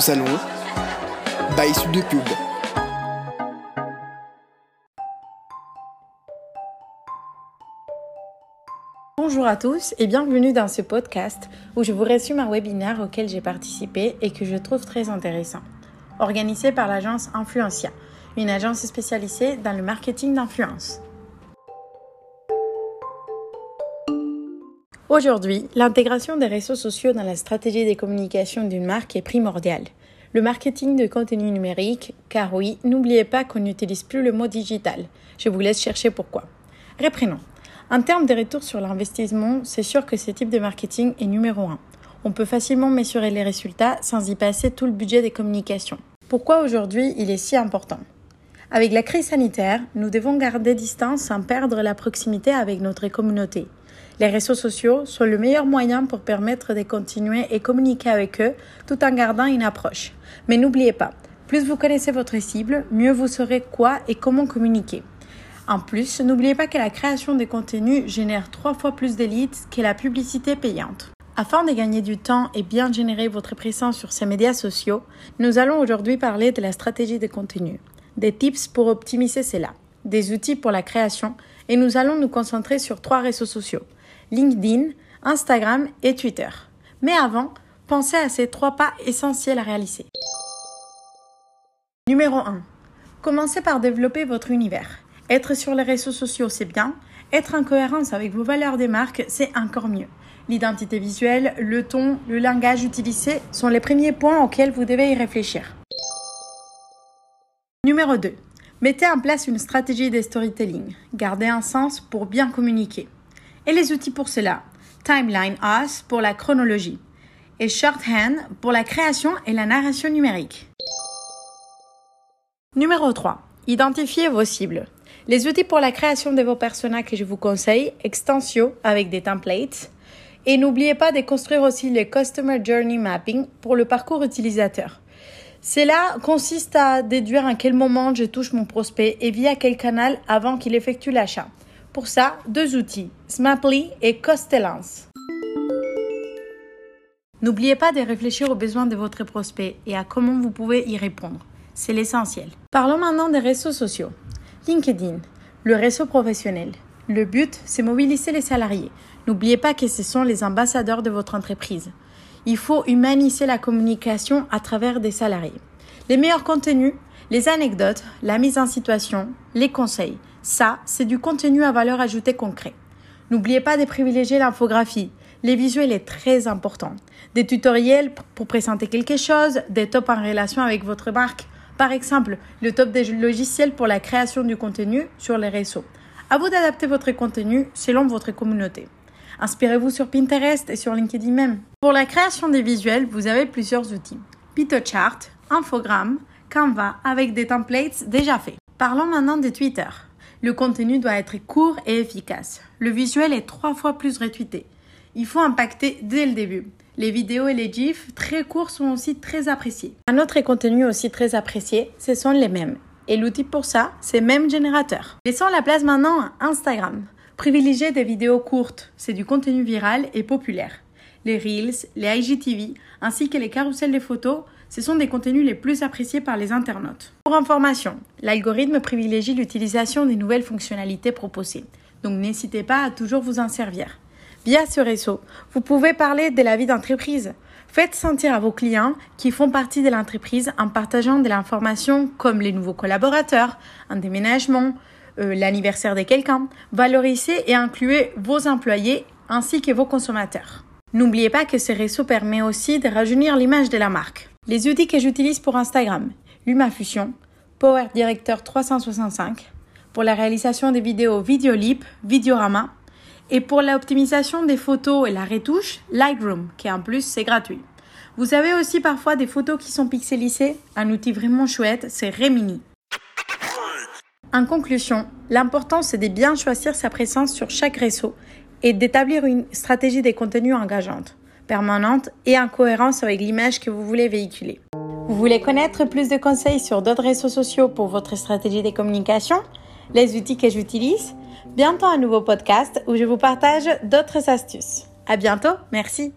salon. Sub de. Bonjour à tous et bienvenue dans ce podcast où je vous résume un webinaire auquel j'ai participé et que je trouve très intéressant. Organisé par l'agence Influencia, une agence spécialisée dans le marketing d'influence. Aujourd'hui, l'intégration des réseaux sociaux dans la stratégie de communication d'une marque est primordiale. Le marketing de contenu numérique, car oui, n'oubliez pas qu'on n'utilise plus le mot digital. Je vous laisse chercher pourquoi. Reprenons. En termes de retour sur l'investissement, c'est sûr que ce type de marketing est numéro un. On peut facilement mesurer les résultats sans y passer tout le budget des communications. Pourquoi aujourd'hui il est si important? Avec la crise sanitaire, nous devons garder distance sans perdre la proximité avec notre communauté. Les réseaux sociaux sont le meilleur moyen pour permettre de continuer et communiquer avec eux tout en gardant une approche. Mais n'oubliez pas, plus vous connaissez votre cible, mieux vous saurez quoi et comment communiquer. En plus, n'oubliez pas que la création de contenu génère trois fois plus de que la publicité payante. Afin de gagner du temps et bien générer votre présence sur ces médias sociaux, nous allons aujourd'hui parler de la stratégie de contenu, des tips pour optimiser cela, des outils pour la création et nous allons nous concentrer sur trois réseaux sociaux, LinkedIn, Instagram et Twitter. Mais avant, pensez à ces trois pas essentiels à réaliser. Numéro 1. Commencez par développer votre univers. Être sur les réseaux sociaux, c'est bien. Être en cohérence avec vos valeurs des marques, c'est encore mieux. L'identité visuelle, le ton, le langage utilisé sont les premiers points auxquels vous devez y réfléchir. Numéro 2. Mettez en place une stratégie de storytelling. Gardez un sens pour bien communiquer. Et les outils pour cela Timeline Us pour la chronologie et Shorthand pour la création et la narration numérique. Numéro 3. Identifiez vos cibles. Les outils pour la création de vos personnages que je vous conseille, Extensio avec des templates. Et n'oubliez pas de construire aussi le Customer Journey Mapping pour le parcours utilisateur. Cela consiste à déduire à quel moment je touche mon prospect et via quel canal avant qu'il effectue l'achat. Pour ça, deux outils, Smaply et Costellance. N'oubliez pas de réfléchir aux besoins de votre prospect et à comment vous pouvez y répondre. C'est l'essentiel. Parlons maintenant des réseaux sociaux. LinkedIn, le réseau professionnel. Le but, c'est mobiliser les salariés. N'oubliez pas que ce sont les ambassadeurs de votre entreprise. Il faut humaniser la communication à travers des salariés. Les meilleurs contenus, les anecdotes, la mise en situation, les conseils. Ça, c'est du contenu à valeur ajoutée concret. N'oubliez pas de privilégier l'infographie. Les visuels est très important. Des tutoriels pour présenter quelque chose, des tops en relation avec votre marque, par exemple, le top des logiciels pour la création du contenu sur les réseaux. À vous d'adapter votre contenu selon votre communauté. Inspirez-vous sur Pinterest et sur LinkedIn même. Pour la création des visuels, vous avez plusieurs outils. PitoChart, Infogram, Canva avec des templates déjà faits. Parlons maintenant de Twitter. Le contenu doit être court et efficace. Le visuel est trois fois plus retweeté. Il faut impacter dès le début. Les vidéos et les gifs très courts sont aussi très appréciés. Un autre contenu aussi très apprécié, ce sont les mêmes. Et l'outil pour ça, c'est même générateur. Laissons la place maintenant à Instagram. Privilégiez des vidéos courtes, c'est du contenu viral et populaire. Les Reels, les IGTV, ainsi que les carousels de photos, ce sont des contenus les plus appréciés par les internautes. Pour information, l'algorithme privilégie l'utilisation des nouvelles fonctionnalités proposées, donc n'hésitez pas à toujours vous en servir. Via ce réseau, vous pouvez parler de la vie d'entreprise. Faites sentir à vos clients qui font partie de l'entreprise en partageant de l'information comme les nouveaux collaborateurs, un déménagement, euh, l'anniversaire de quelqu'un. Valorisez et incluez vos employés ainsi que vos consommateurs. N'oubliez pas que ce réseau permet aussi de rajeunir l'image de la marque. Les outils que j'utilise pour Instagram, LumaFusion, Power Director 365, pour la réalisation des vidéos Videolip, Videorama, et pour l'optimisation des photos et la retouche, Lightroom, qui en plus c'est gratuit. Vous avez aussi parfois des photos qui sont pixelisées. Un outil vraiment chouette, c'est Remini. En conclusion, l'important c'est de bien choisir sa présence sur chaque réseau et d'établir une stratégie des contenus engageante, permanente et en cohérence avec l'image que vous voulez véhiculer. Vous voulez connaître plus de conseils sur d'autres réseaux sociaux pour votre stratégie de communication Les outils que j'utilise bientôt un nouveau podcast où je vous partage d'autres astuces. À bientôt, merci.